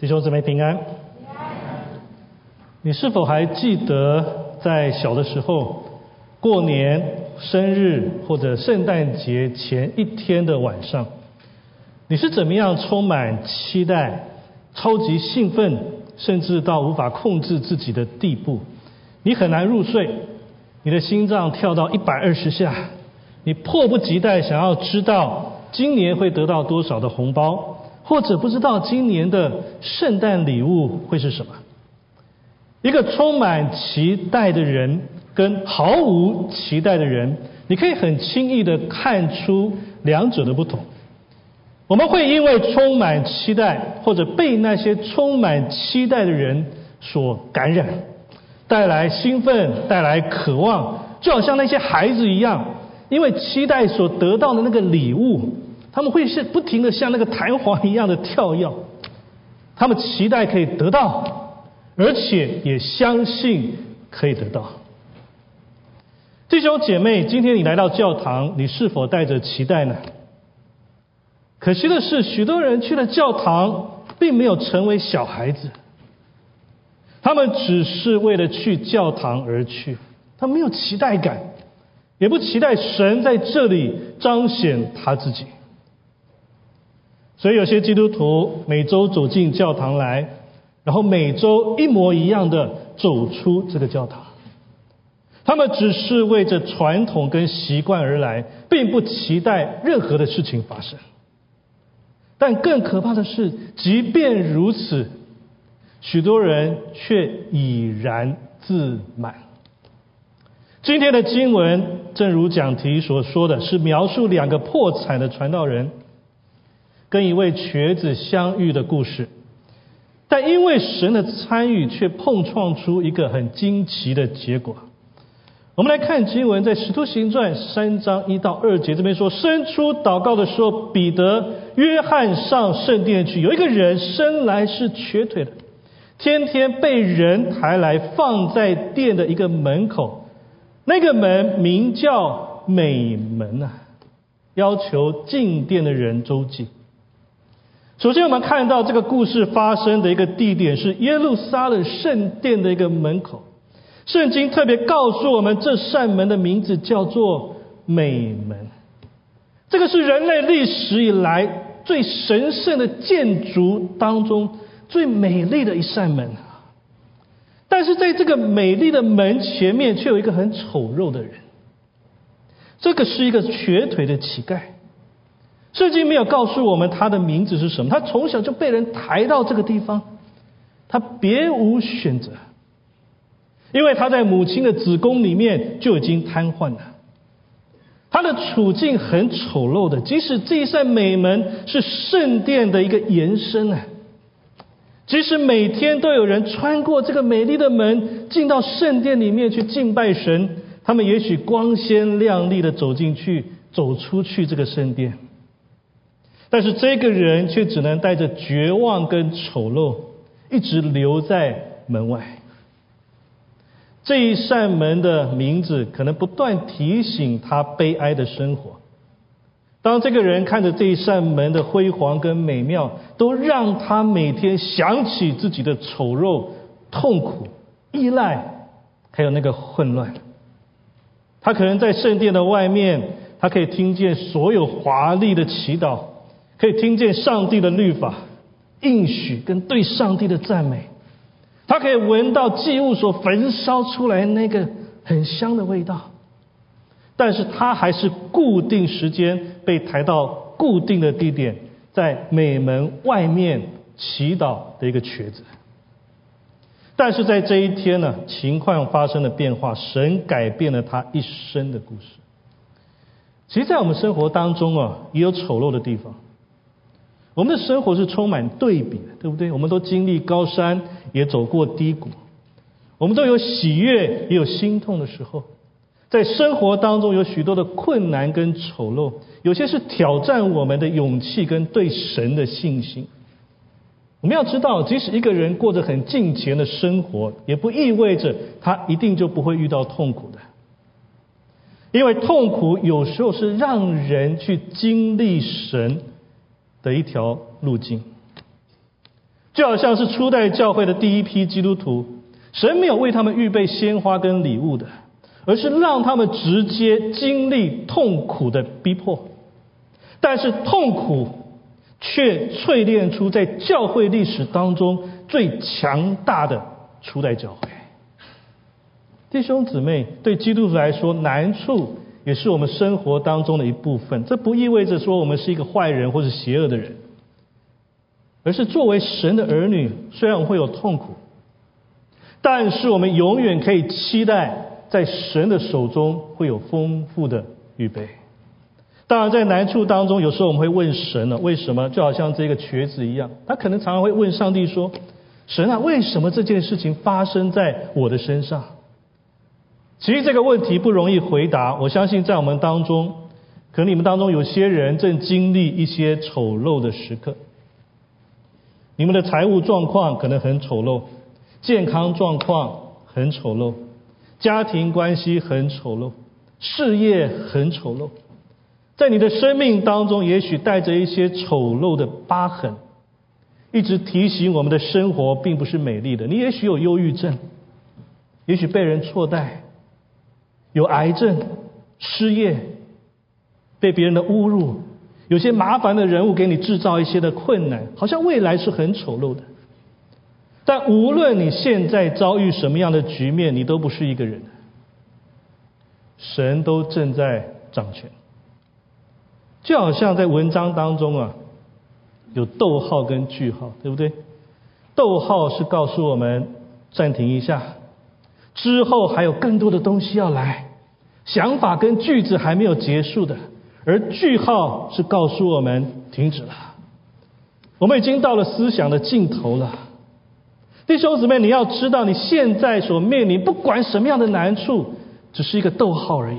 弟兄姊妹平安。你是否还记得在小的时候，过年、生日或者圣诞节前一天的晚上，你是怎么样充满期待、超级兴奋，甚至到无法控制自己的地步？你很难入睡，你的心脏跳到一百二十下，你迫不及待想要知道今年会得到多少的红包。或者不知道今年的圣诞礼物会是什么？一个充满期待的人跟毫无期待的人，你可以很轻易的看出两者的不同。我们会因为充满期待，或者被那些充满期待的人所感染，带来兴奋，带来渴望，就好像那些孩子一样，因为期待所得到的那个礼物。他们会是不停的像那个弹簧一样的跳跃，他们期待可以得到，而且也相信可以得到。弟兄姐妹，今天你来到教堂，你是否带着期待呢？可惜的是，许多人去了教堂，并没有成为小孩子，他们只是为了去教堂而去，他没有期待感，也不期待神在这里彰显他自己。所以有些基督徒每周走进教堂来，然后每周一模一样的走出这个教堂，他们只是为着传统跟习惯而来，并不期待任何的事情发生。但更可怕的是，即便如此，许多人却已然自满。今天的经文，正如讲题所说的是描述两个破产的传道人。跟一位瘸子相遇的故事，但因为神的参与，却碰撞出一个很惊奇的结果。我们来看经文，在使徒行传三章一到二节这边说：伸出祷告的时候，彼得、约翰上圣殿去，有一个人生来是瘸腿的，天天被人抬来放在殿的一个门口，那个门名叫美门啊，要求进殿的人周济。首先，我们看到这个故事发生的一个地点是耶路撒冷圣殿的一个门口。圣经特别告诉我们，这扇门的名字叫做美门。这个是人类历史以来最神圣的建筑当中最美丽的一扇门。但是，在这个美丽的门前面，却有一个很丑陋的人。这个是一个瘸腿的乞丐。圣经没有告诉我们他的名字是什么。他从小就被人抬到这个地方，他别无选择，因为他在母亲的子宫里面就已经瘫痪了。他的处境很丑陋的，即使这一扇美门是圣殿的一个延伸啊，即使每天都有人穿过这个美丽的门进到圣殿里面去敬拜神，他们也许光鲜亮丽的走进去，走出去这个圣殿。但是这个人却只能带着绝望跟丑陋，一直留在门外。这一扇门的名字可能不断提醒他悲哀的生活。当这个人看着这一扇门的辉煌跟美妙，都让他每天想起自己的丑陋、痛苦、依赖，还有那个混乱。他可能在圣殿的外面，他可以听见所有华丽的祈祷。可以听见上帝的律法、应许跟对上帝的赞美，他可以闻到祭物所焚烧出来那个很香的味道，但是他还是固定时间被抬到固定的地点，在美门外面祈祷的一个瘸子。但是在这一天呢，情况发生了变化，神改变了他一生的故事。其实，在我们生活当中啊，也有丑陋的地方。我们的生活是充满对比的，对不对？我们都经历高山，也走过低谷，我们都有喜悦，也有心痛的时候。在生活当中，有许多的困难跟丑陋，有些是挑战我们的勇气跟对神的信心。我们要知道，即使一个人过着很近前的生活，也不意味着他一定就不会遇到痛苦的，因为痛苦有时候是让人去经历神。的一条路径。就好像是初代教会的第一批基督徒，神没有为他们预备鲜花跟礼物的，而是让他们直接经历痛苦的逼迫。但是痛苦却淬炼出在教会历史当中最强大的初代教会。弟兄姊妹，对基督徒来说，难处也是我们生活当中的一部分。这不意味着说我们是一个坏人或者邪恶的人，而是作为神的儿女，虽然我们会有痛苦，但是我们永远可以期待在神的手中会有丰富的预备。当然，在难处当中，有时候我们会问神了：为什么？就好像这个瘸子一样，他可能常常会问上帝说：“神啊，为什么这件事情发生在我的身上？”其实这个问题不容易回答。我相信在我们当中，可能你们当中有些人正经历一些丑陋的时刻。你们的财务状况可能很丑陋，健康状况很丑陋，家庭关系很丑陋，事业很丑陋。在你的生命当中，也许带着一些丑陋的疤痕，一直提醒我们的生活并不是美丽的。你也许有忧郁症，也许被人错待。有癌症、失业、被别人的侮辱，有些麻烦的人物给你制造一些的困难，好像未来是很丑陋的。但无论你现在遭遇什么样的局面，你都不是一个人，神都正在掌权。就好像在文章当中啊，有逗号跟句号，对不对？逗号是告诉我们暂停一下。之后还有更多的东西要来，想法跟句子还没有结束的，而句号是告诉我们停止了。我们已经到了思想的尽头了，弟兄姊妹，你要知道，你现在所面临不管什么样的难处，只是一个逗号而已。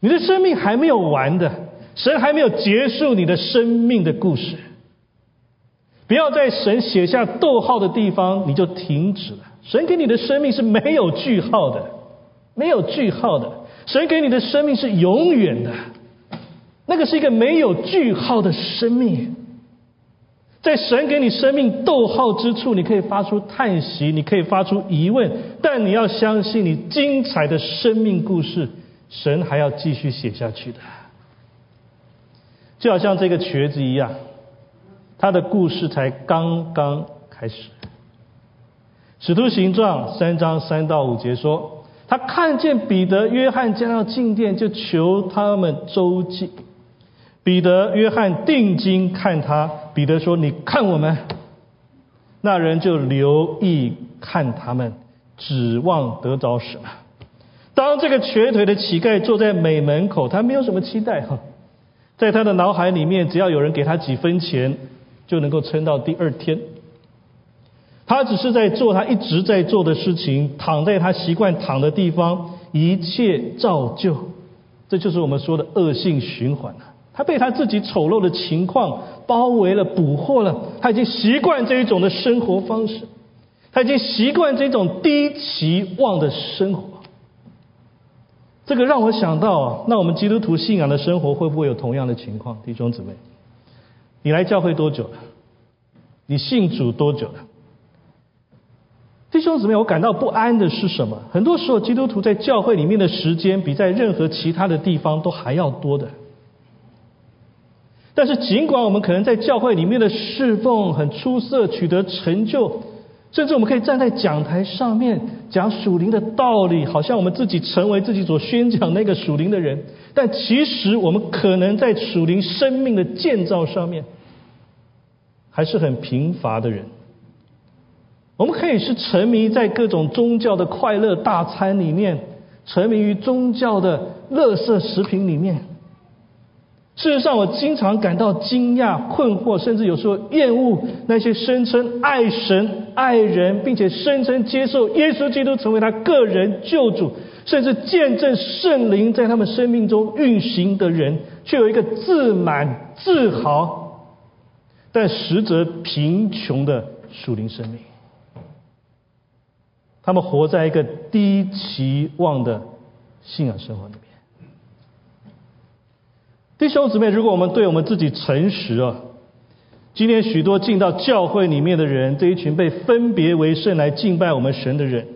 你的生命还没有完的，神还没有结束你的生命的故事。不要在神写下逗号的地方你就停止了。神给你的生命是没有句号的，没有句号的。神给你的生命是永远的，那个是一个没有句号的生命。在神给你生命逗号之处，你可以发出叹息，你可以发出疑问，但你要相信，你精彩的生命故事，神还要继续写下去的。就好像这个瘸子一样，他的故事才刚刚开始。使徒行状三章三到五节说，他看见彼得、约翰将要进殿，就求他们周济。彼得、约翰定睛看他，彼得说：“你看我们。”那人就留意看他们，指望得着什么？当这个瘸腿的乞丐坐在美门口，他没有什么期待哈，在他的脑海里面，只要有人给他几分钱，就能够撑到第二天。他只是在做他一直在做的事情，躺在他习惯躺的地方，一切照旧。这就是我们说的恶性循环了。他被他自己丑陋的情况包围了、捕获了，他已经习惯这一种的生活方式，他已经习惯这种低期望的生活。这个让我想到啊，那我们基督徒信仰的生活会不会有同样的情况？弟兄姊妹，你来教会多久了？你信主多久了？弟兄姊妹，我感到不安的是什么？很多时候，基督徒在教会里面的时间比在任何其他的地方都还要多的。但是，尽管我们可能在教会里面的侍奉很出色，取得成就，甚至我们可以站在讲台上面讲属灵的道理，好像我们自己成为自己所宣讲那个属灵的人。但其实，我们可能在属灵生命的建造上面，还是很贫乏的人。我们可以是沉迷在各种宗教的快乐大餐里面，沉迷于宗教的乐色食品里面。事实上，我经常感到惊讶、困惑，甚至有时候厌恶那些声称爱神、爱人，并且声称接受耶稣基督成为他个人救主，甚至见证圣灵在他们生命中运行的人，却有一个自满、自豪，但实则贫穷的属灵生命。他们活在一个低期望的信仰生活里面。弟兄姊妹，如果我们对我们自己诚实啊，今天许多进到教会里面的人，这一群被分别为圣来敬拜我们神的人，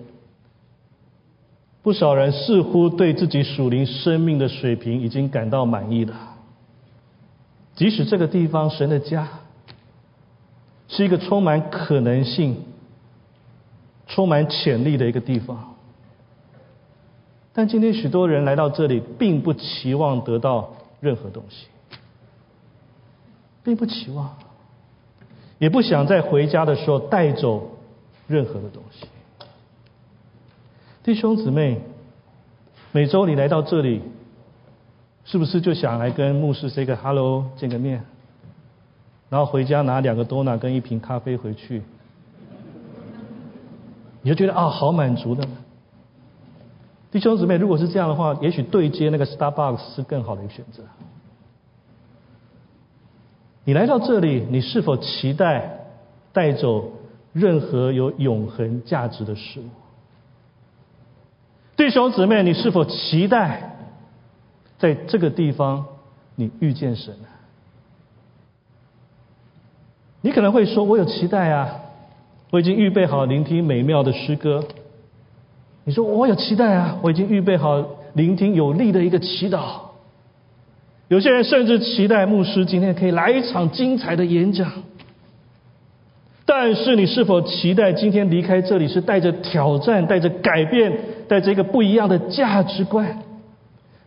不少人似乎对自己属灵生命的水平已经感到满意了。即使这个地方神的家是一个充满可能性、充满潜力的一个地方，但今天许多人来到这里，并不期望得到任何东西，并不期望。也不想在回家的时候带走任何的东西。弟兄姊妹，每周你来到这里，是不是就想来跟牧师 say 个 hello 见个面，然后回家拿两个多拿跟一瓶咖啡回去，你就觉得啊好满足的。弟兄姊妹，如果是这样的话，也许对接那个 Starbucks 是更好的一个选择。你来到这里，你是否期待带走任何有永恒价值的事物？弟兄姊妹，你是否期待在这个地方你遇见神？你可能会说：“我有期待啊，我已经预备好聆听美妙的诗歌。”你说：“我有期待啊，我已经预备好聆听有力的一个祈祷。”有些人甚至期待牧师今天可以来一场精彩的演讲，但是你是否期待今天离开这里是带着挑战、带着改变、带着一个不一样的价值观，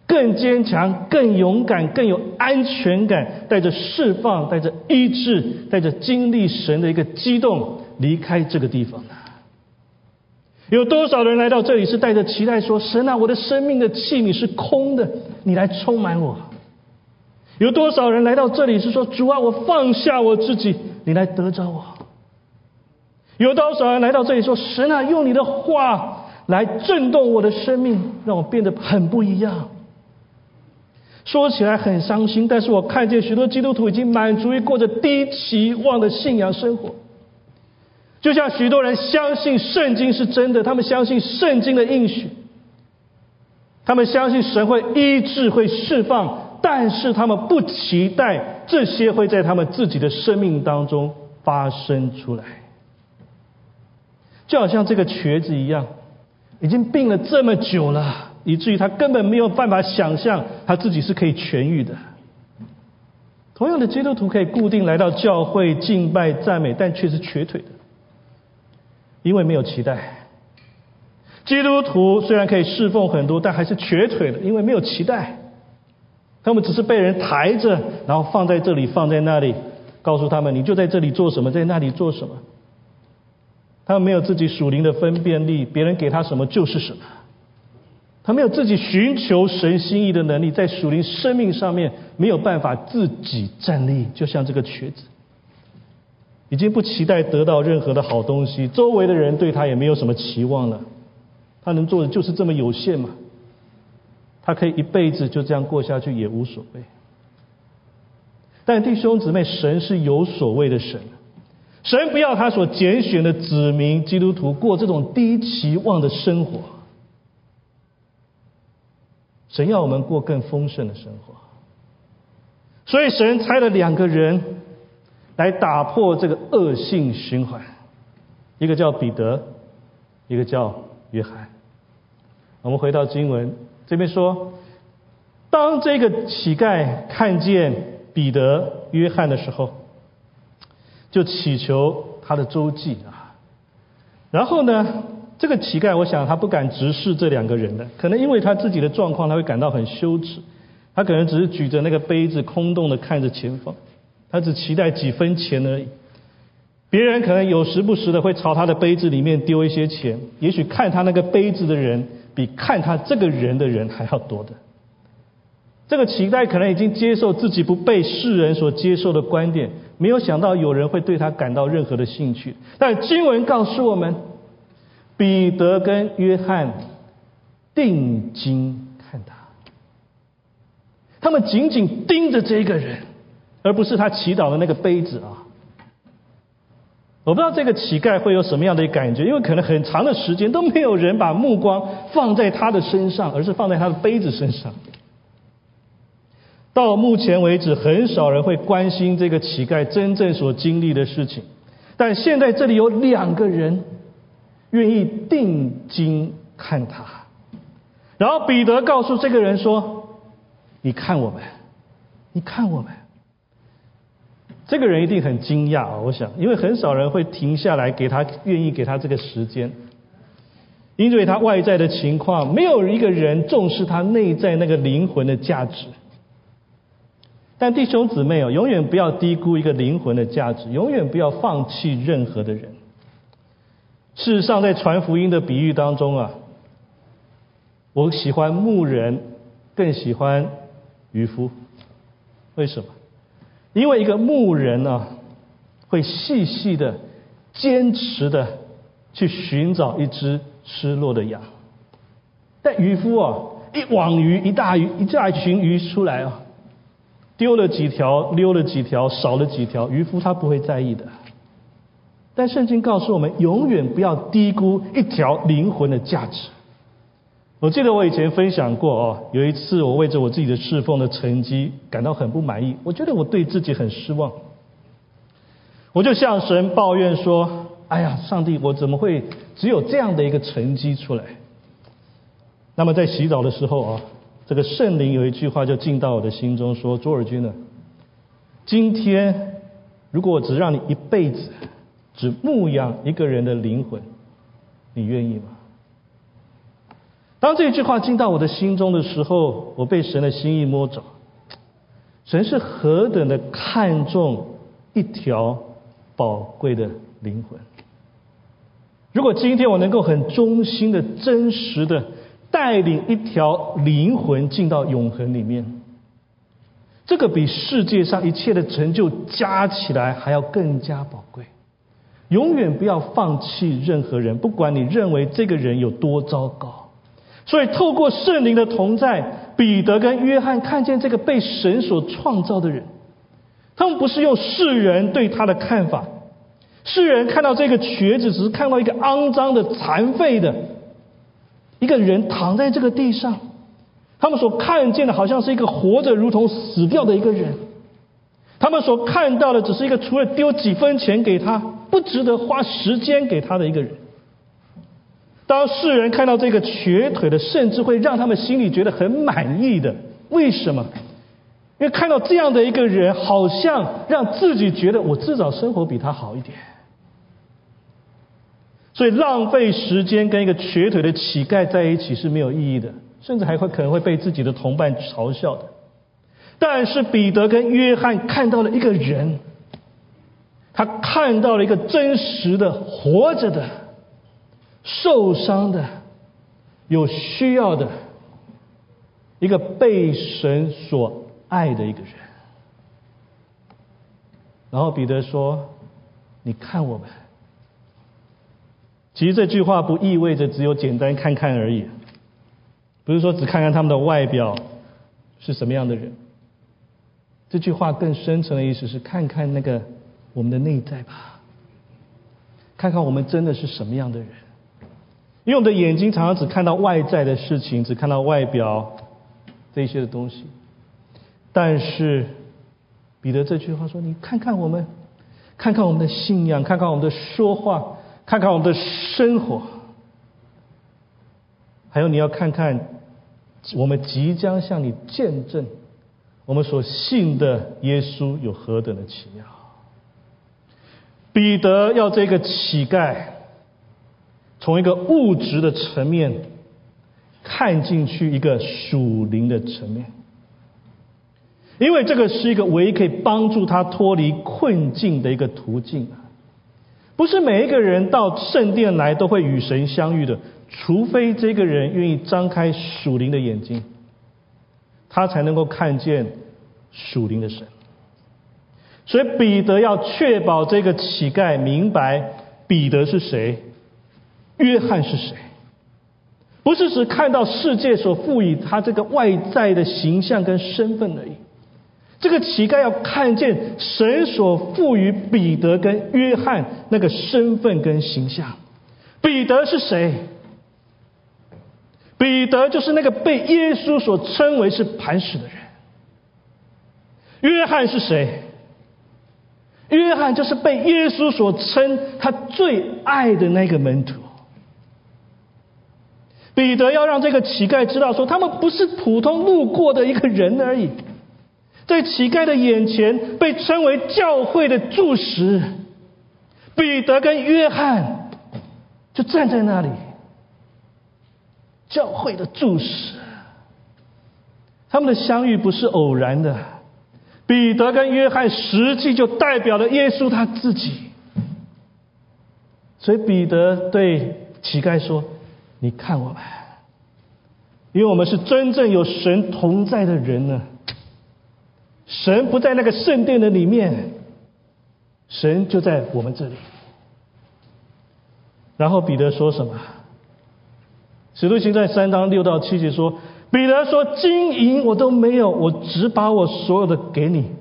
更坚强、更勇敢、更有安全感，带着释放、带着医治、带着经历神的一个激动离开这个地方呢？有多少人来到这里是带着期待说：“神啊，我的生命的器皿是空的，你来充满我。”有多少人来到这里是说主啊，我放下我自己，你来得着我？有多少人来到这里说神啊，用你的话来震动我的生命，让我变得很不一样？说起来很伤心，但是我看见许多基督徒已经满足于过着低期望的信仰生活。就像许多人相信圣经是真的，他们相信圣经的应许，他们相信神会医治、会释放。但是他们不期待这些会在他们自己的生命当中发生出来，就好像这个瘸子一样，已经病了这么久了，以至于他根本没有办法想象他自己是可以痊愈的。同样的，基督徒可以固定来到教会敬拜赞美，但却是瘸腿的，因为没有期待。基督徒虽然可以侍奉很多，但还是瘸腿的，因为没有期待。他们只是被人抬着，然后放在这里，放在那里，告诉他们：你就在这里做什么，在那里做什么。他们没有自己属灵的分辨力，别人给他什么就是什么。他没有自己寻求神心意的能力，在属灵生命上面没有办法自己站立，就像这个瘸子，已经不期待得到任何的好东西，周围的人对他也没有什么期望了。他能做的就是这么有限嘛。他可以一辈子就这样过下去也无所谓，但弟兄姊妹，神是有所谓的神，神不要他所拣选的子民基督徒过这种低期望的生活，神要我们过更丰盛的生活，所以神差了两个人来打破这个恶性循环，一个叫彼得，一个叫约翰。我们回到经文。这边说，当这个乞丐看见彼得、约翰的时候，就祈求他的周记啊。然后呢，这个乞丐，我想他不敢直视这两个人的，可能因为他自己的状况，他会感到很羞耻。他可能只是举着那个杯子，空洞的看着前方，他只期待几分钱而已。别人可能有时不时的会朝他的杯子里面丢一些钱，也许看他那个杯子的人。比看他这个人的人还要多的，这个乞丐可能已经接受自己不被世人所接受的观点，没有想到有人会对他感到任何的兴趣。但经文告诉我们，彼得跟约翰定睛看他，他们紧紧盯着这个人，而不是他祈祷的那个杯子啊。我不知道这个乞丐会有什么样的感觉，因为可能很长的时间都没有人把目光放在他的身上，而是放在他的杯子身上。到目前为止，很少人会关心这个乞丐真正所经历的事情。但现在这里有两个人愿意定睛看他，然后彼得告诉这个人说：“你看我们，你看我们。”这个人一定很惊讶啊！我想，因为很少人会停下来给他愿意给他这个时间，因为他外在的情况，没有一个人重视他内在那个灵魂的价值。但弟兄姊妹哦，永远不要低估一个灵魂的价值，永远不要放弃任何的人。事实上，在传福音的比喻当中啊，我喜欢牧人，更喜欢渔夫。为什么？因为一个牧人呢，会细细的、坚持的去寻找一只失落的羊。但渔夫啊，一网鱼、一大鱼、一大群鱼出来啊。丢了几条，溜了几条，少了几条，渔夫他不会在意的。但圣经告诉我们，永远不要低估一条灵魂的价值。我记得我以前分享过哦，有一次我为着我自己的侍奉的成绩感到很不满意，我觉得我对自己很失望，我就向神抱怨说：“哎呀，上帝，我怎么会只有这样的一个成绩出来？”那么在洗澡的时候啊。这个圣灵有一句话就进到我的心中，说：“卓尔君呢，今天如果我只让你一辈子只牧养一个人的灵魂，你愿意吗？”当这句话进到我的心中的时候，我被神的心意摸着。神是何等的看重一条宝贵的灵魂。如果今天我能够很忠心的、真实的。带领一条灵魂进到永恒里面，这个比世界上一切的成就加起来还要更加宝贵。永远不要放弃任何人，不管你认为这个人有多糟糕。所以，透过圣灵的同在，彼得跟约翰看见这个被神所创造的人，他们不是用世人对他的看法，世人看到这个瘸子，只是看到一个肮脏的、残废的。一个人躺在这个地上，他们所看见的好像是一个活着如同死掉的一个人，他们所看到的只是一个除了丢几分钱给他不值得花时间给他的一个人。当世人看到这个瘸腿的，甚至会让他们心里觉得很满意的。为什么？因为看到这样的一个人，好像让自己觉得我至少生活比他好一点。所以浪费时间跟一个瘸腿的乞丐在一起是没有意义的，甚至还会可能会被自己的同伴嘲笑的。但是彼得跟约翰看到了一个人，他看到了一个真实的活着的、受伤的、有需要的一个被神所爱的一个人。然后彼得说：“你看我们。”其实这句话不意味着只有简单看看而已，不是说只看看他们的外表是什么样的人。这句话更深层的意思是看看那个我们的内在吧，看看我们真的是什么样的人。因为我们的眼睛常常只看到外在的事情，只看到外表这些的东西。但是彼得这句话说：“你看看我们，看看我们的信仰，看看我们的说话。”看看我们的生活，还有你要看看我们即将向你见证我们所信的耶稣有何等的奇妙。彼得要这个乞丐从一个物质的层面看进去一个属灵的层面，因为这个是一个唯一可以帮助他脱离困境的一个途径。不是每一个人到圣殿来都会与神相遇的，除非这个人愿意张开属灵的眼睛，他才能够看见属灵的神。所以彼得要确保这个乞丐明白彼得是谁，约翰是谁，不是只看到世界所赋予他这个外在的形象跟身份而已。这个乞丐要看见神所赋予彼得跟约翰那个身份跟形象。彼得是谁？彼得就是那个被耶稣所称为是磐石的人。约翰是谁？约翰就是被耶稣所称他最爱的那个门徒。彼得要让这个乞丐知道，说他们不是普通路过的一个人而已，在乞丐的眼前被称为教会的柱石。彼得跟约翰就站在那里，教会的柱石。他们的相遇不是偶然的，彼得跟约翰实际就代表了耶稣他自己。所以彼得对乞丐说。你看我们，因为我们是真正有神同在的人呢。神不在那个圣殿的里面，神就在我们这里。然后彼得说什么？使徒行传三章六到七节说，彼得说：“金银我都没有，我只把我所有的给你。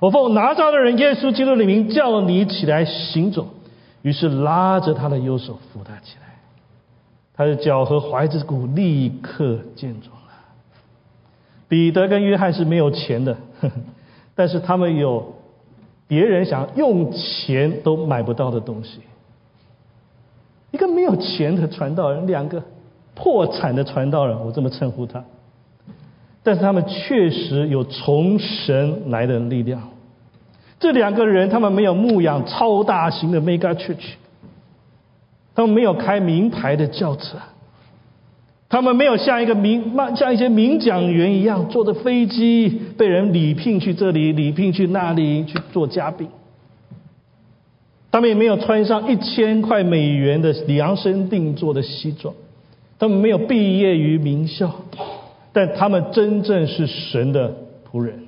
我奉拿撒勒人耶稣基督的名叫你起来行走。”于是拉着他的右手扶他起来。他的脚和踝子骨立刻健壮了。彼得跟约翰是没有钱的，但是他们有别人想用钱都买不到的东西。一个没有钱的传道人，两个破产的传道人，我这么称呼他。但是他们确实有从神来的力量。这两个人，他们没有牧养超大型的 mega church。他们没有开名牌的轿车，他们没有像一个名像一些名讲员一样坐着飞机被人礼聘去这里礼聘去那里去做嘉宾，他们也没有穿上一千块美元的量身定做的西装，他们没有毕业于名校，但他们真正是神的仆人。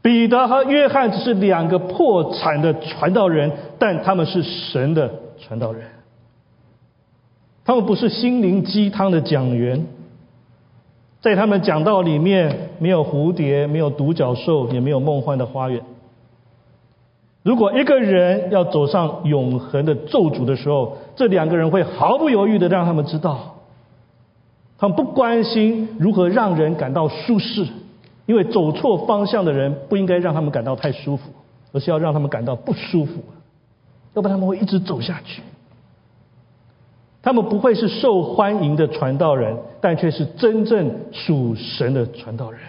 彼得和约翰只是两个破产的传道人，但他们是神的。传道人，他们不是心灵鸡汤的讲员，在他们讲道里面没有蝴蝶，没有独角兽，也没有梦幻的花园。如果一个人要走上永恒的咒诅的时候，这两个人会毫不犹豫的让他们知道，他们不关心如何让人感到舒适，因为走错方向的人不应该让他们感到太舒服，而是要让他们感到不舒服。要不然他们会一直走下去。他们不会是受欢迎的传道人，但却是真正属神的传道人。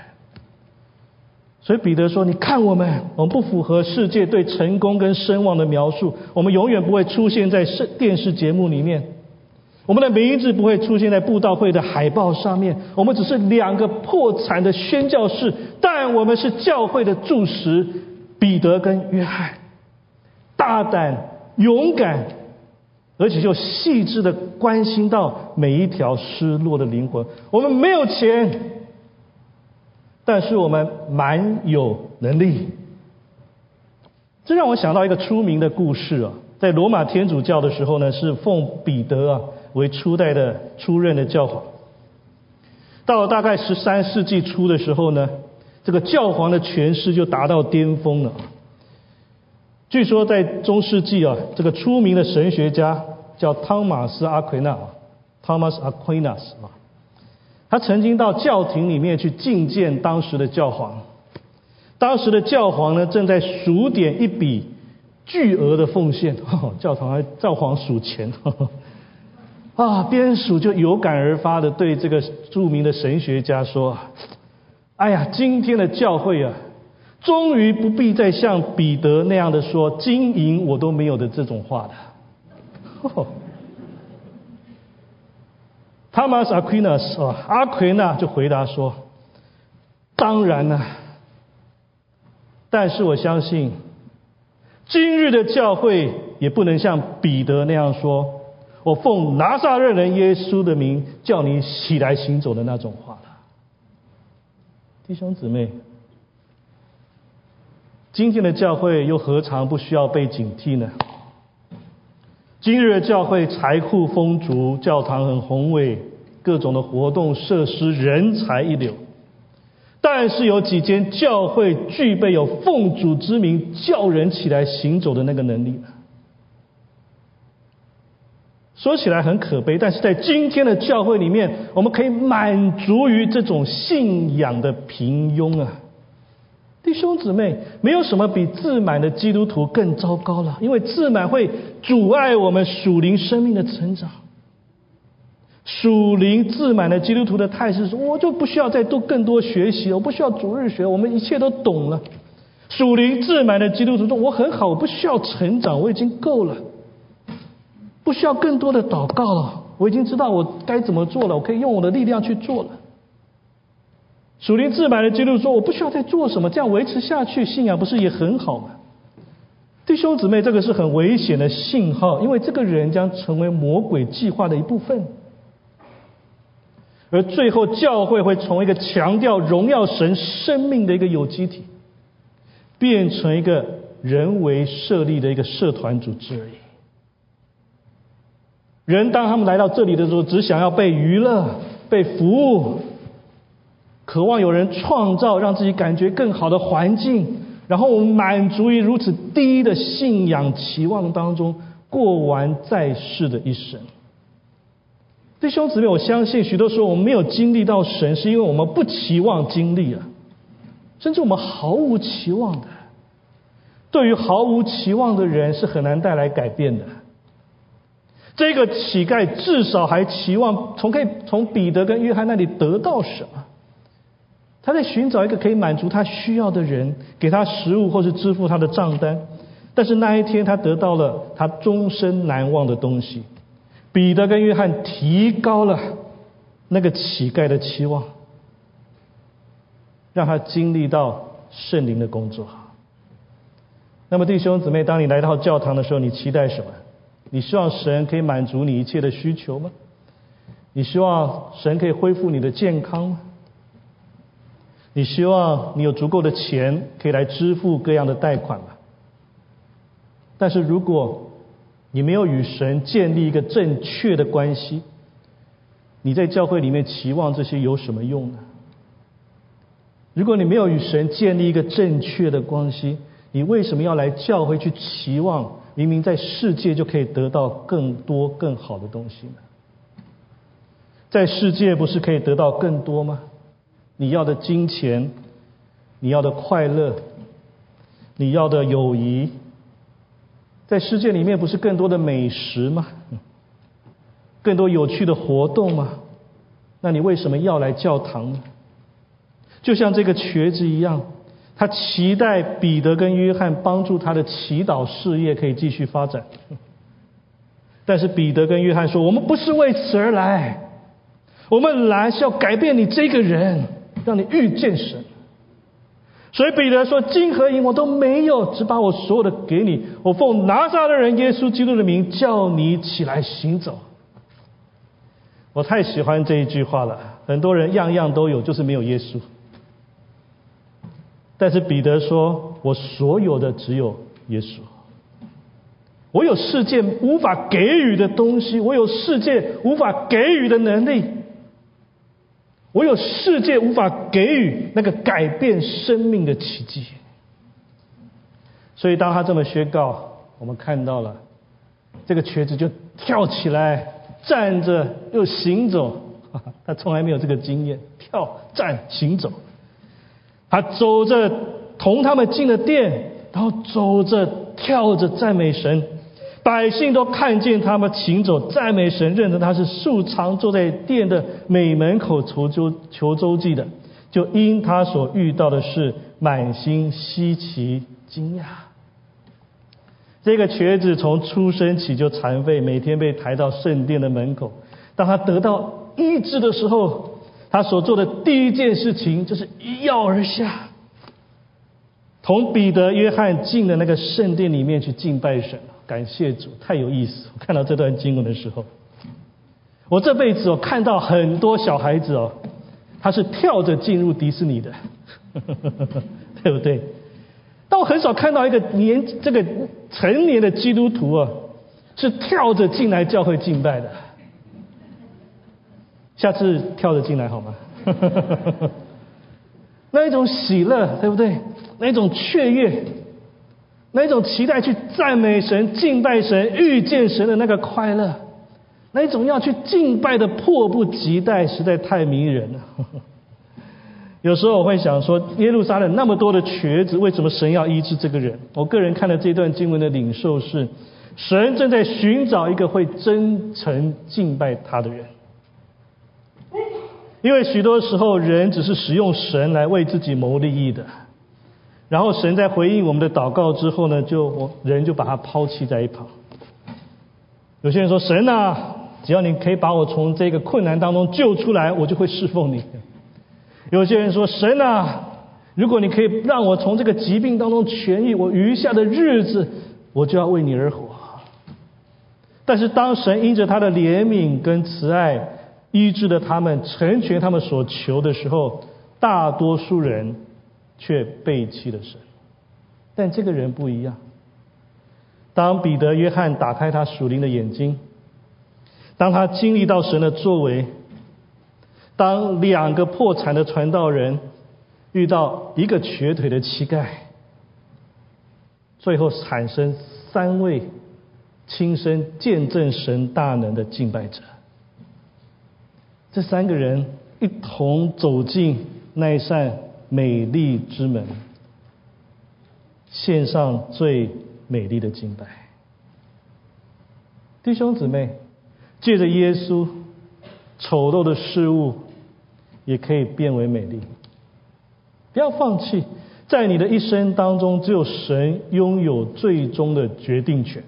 所以彼得说：“你看我们，我们不符合世界对成功跟声望的描述。我们永远不会出现在视电视节目里面，我们的名字不会出现在布道会的海报上面。我们只是两个破产的宣教士，但我们是教会的柱石。彼得跟约翰，大胆。”勇敢，而且就细致的关心到每一条失落的灵魂。我们没有钱，但是我们蛮有能力。这让我想到一个出名的故事啊，在罗马天主教的时候呢，是奉彼得啊为初代的出任的教皇。到了大概十三世纪初的时候呢，这个教皇的权势就达到巅峰了。据说在中世纪啊，这个出名的神学家叫汤马斯阿奎纳 （Thomas Aquinas） 啊，他曾经到教廷里面去觐见当时的教皇。当时的教皇呢，正在数点一笔巨额的奉献，哦 教堂还教皇数钱，啊，边数就有感而发的对这个著名的神学家说：“哎呀，今天的教会啊！”终于不必再像彼得那样的说金银我都没有的这种话了。Thomas Aquinas 啊，阿奎那就回答说：“当然了，但是我相信，今日的教会也不能像彼得那样说，我奉拿撒勒人耶稣的名叫你起来行走的那种话了。”弟兄姊妹。今天的教会又何尝不需要被警惕呢？今日的教会财库丰足，教堂很宏伟，各种的活动设施人才一流。但是有几间教会具备有奉主之名叫人起来行走的那个能力呢？说起来很可悲，但是在今天的教会里面，我们可以满足于这种信仰的平庸啊。弟兄姊妹，没有什么比自满的基督徒更糟糕了，因为自满会阻碍我们属灵生命的成长。属灵自满的基督徒的态势是：我就不需要再多更多学习，我不需要逐日学，我们一切都懂了。属灵自满的基督徒说：我很好，我不需要成长，我已经够了，不需要更多的祷告了，我已经知道我该怎么做了，我可以用我的力量去做了。属灵自满的基督徒说：我不需要再做什么，这样维持下去，信仰不是也很好吗？弟兄姊妹，这个是很危险的信号，因为这个人将成为魔鬼计划的一部分。而最后，教会会从一个强调荣耀神生命的一个有机体，变成一个人为设立的一个社团组织而已。人当他们来到这里的时候，只想要被娱乐、被服务，渴望有人创造让自己感觉更好的环境，然后我们满足于如此低的信仰期望当中，过完在世的一生。弟兄姊妹，我相信许多时候我们没有经历到神，是因为我们不期望经历了，甚至我们毫无期望的。对于毫无期望的人，是很难带来改变的。这个乞丐至少还期望从可以从彼得跟约翰那里得到什么？他在寻找一个可以满足他需要的人，给他食物或是支付他的账单。但是那一天，他得到了他终身难忘的东西。彼得跟约翰提高了那个乞丐的期望，让他经历到圣灵的工作。那么弟兄姊妹，当你来到教堂的时候，你期待什么？你希望神可以满足你一切的需求吗？你希望神可以恢复你的健康吗？你希望你有足够的钱可以来支付各样的贷款吗？但是如果你没有与神建立一个正确的关系，你在教会里面期望这些有什么用呢？如果你没有与神建立一个正确的关系，你为什么要来教会去期望明明在世界就可以得到更多更好的东西呢？在世界不是可以得到更多吗？你要的金钱，你要的快乐，你要的友谊。在世界里面，不是更多的美食吗？更多有趣的活动吗？那你为什么要来教堂呢？就像这个瘸子一样，他期待彼得跟约翰帮助他的祈祷事业可以继续发展。但是彼得跟约翰说：“我们不是为此而来，我们来是要改变你这个人，让你遇见神。”所以彼得说：“金和银我都没有，只把我所有的给你。我奉拿撒勒人耶稣基督的名叫你起来行走。”我太喜欢这一句话了。很多人样样都有，就是没有耶稣。但是彼得说：“我所有的只有耶稣。我有世界无法给予的东西，我有世界无法给予的能力。”我有世界无法给予那个改变生命的奇迹，所以当他这么宣告，我们看到了这个瘸子就跳起来，站着又行走，他从来没有这个经验，跳站行走，他走着同他们进了店，然后走着跳着赞美神。百姓都看见他们行走，赞美神，认得他是素常坐在殿的美门口求周求周济的，就因他所遇到的事，满心稀奇惊讶。这个瘸子从出生起就残废，每天被抬到圣殿的门口。当他得到医治的时候，他所做的第一件事情就是一跃而下，同彼得、约翰进了那个圣殿里面去敬拜神。感谢主，太有意思！我看到这段经文的时候，我这辈子我看到很多小孩子哦，他是跳着进入迪士尼的，对不对？但我很少看到一个年这个成年的基督徒啊，是跳着进来教会敬拜的。下次跳着进来好吗？那一种喜乐，对不对？那一种雀跃。那种期待去赞美神、敬拜神、遇见神的那个快乐，那种要去敬拜的迫不及待，实在太迷人了。有时候我会想说，耶路撒冷那么多的瘸子，为什么神要医治这个人？我个人看了这段经文的领受是，神正在寻找一个会真诚敬拜他的人。因为许多时候，人只是使用神来为自己谋利益的，然后神在回应我们的祷告之后呢，就我人就把他抛弃在一旁。有些人说：“神啊，只要你可以把我从这个困难当中救出来，我就会侍奉你。”有些人说：“神啊，如果你可以让我从这个疾病当中痊愈，我余下的日子我就要为你而活。”但是当神因着他的怜悯跟慈爱医治了他们，成全他们所求的时候，大多数人却背弃了神。但这个人不一样。当彼得、约翰打开他属灵的眼睛，当他经历到神的作为。当两个破产的传道人遇到一个瘸腿的乞丐，最后产生三位亲身见证神大能的敬拜者，这三个人一同走进那一扇美丽之门，献上最美丽的敬拜。弟兄姊妹，借着耶稣丑陋的事物。也可以变为美丽。不要放弃，在你的一生当中，只有神拥有最终的决定权。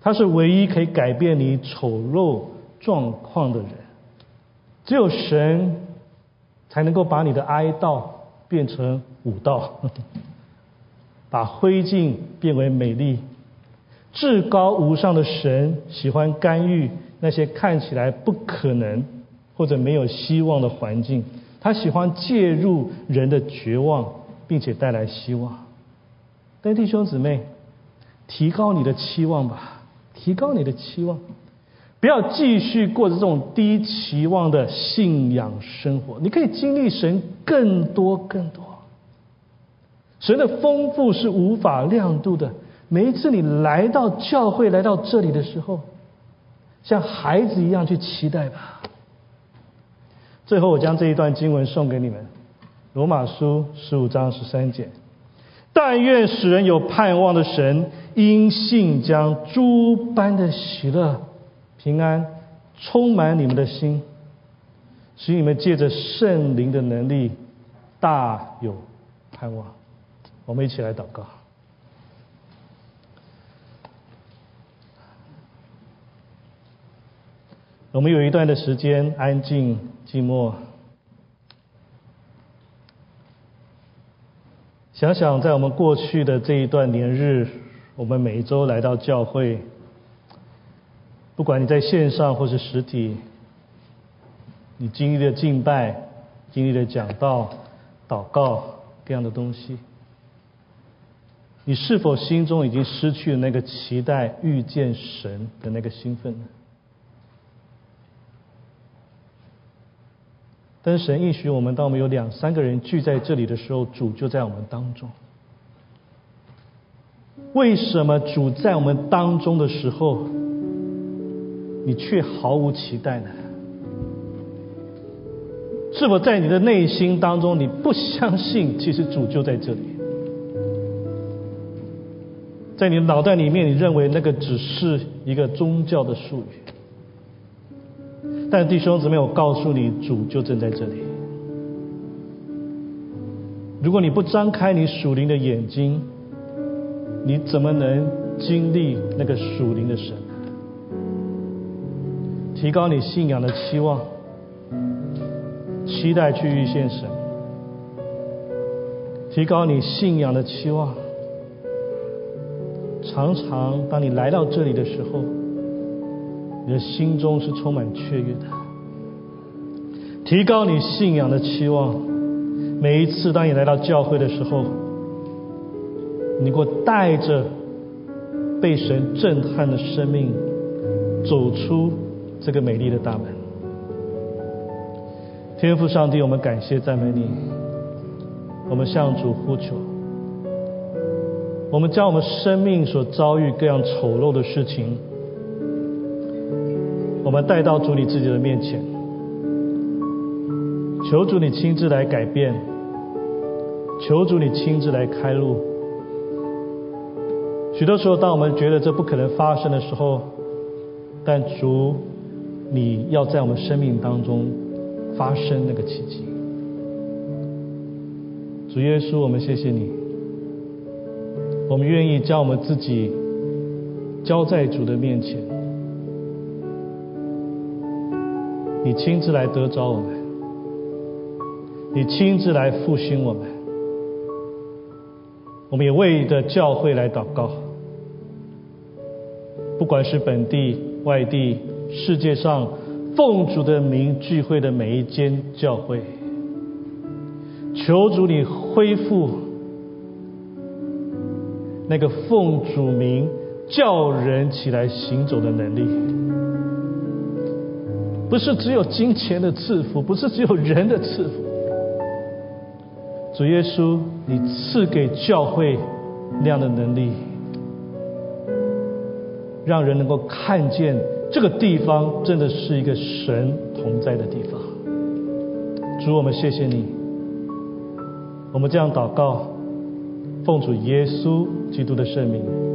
他是唯一可以改变你丑陋状况的人。只有神才能够把你的哀悼变成舞蹈，把灰烬变为美丽。至高无上的神喜欢干预那些看起来不可能。或者没有希望的环境，他喜欢介入人的绝望，并且带来希望。但弟兄姊妹，提高你的期望吧，提高你的期望，不要继续过着这种低期望的信仰生活。你可以经历神更多更多，神的丰富是无法量度的。每一次你来到教会，来到这里的时候，像孩子一样去期待吧。最后，我将这一段经文送给你们，《罗马书》十五章十三节：“但愿使人有盼望的神，因信将诸般的喜乐、平安充满你们的心，使你们借着圣灵的能力大有盼望。”我们一起来祷告。我们有一段的时间安静。寂寞。想想在我们过去的这一段年日，我们每一周来到教会，不管你在线上或是实体，你经历了敬拜，经历了讲道、祷告这样的东西，你是否心中已经失去了那个期待遇见神的那个兴奋呢？但神应许我们，当我们有两三个人聚在这里的时候，主就在我们当中。为什么主在我们当中的时候，你却毫无期待呢？是否在你的内心当中，你不相信其实主就在这里？在你脑袋里面，你认为那个只是一个宗教的术语？但弟兄姊妹，我告诉你，主就正在这里。如果你不张开你属灵的眼睛，你怎么能经历那个属灵的神？提高你信仰的期望，期待去遇见神。提高你信仰的期望，常常当你来到这里的时候。你的心中是充满雀跃的，提高你信仰的期望。每一次当你来到教会的时候，你给我带着被神震撼的生命，走出这个美丽的大门。天父上帝，我们感谢赞美你，我们向主呼求，我们将我们生命所遭遇各样丑陋的事情。我们带到主你自己的面前，求主你亲自来改变，求主你亲自来开路。许多时候，当我们觉得这不可能发生的时候，但主，你要在我们生命当中发生那个奇迹。主耶稣，我们谢谢你，我们愿意将我们自己交在主的面前，你亲自来得着我们，你亲自来复兴我们，我们也为的教会来祷告。不管是本地、外地、世界上奉主的名聚会的每一间教会，求主你恢复那个奉主名叫人起来行走的能力。不是只有金钱的赐福，不是只有人的赐福。主耶稣，你赐给教会那样的能力。让人能够看见这个地方真的是一个神同在的地方。主，我们谢谢你。我们这样祷告，奉主耶稣基督的圣名。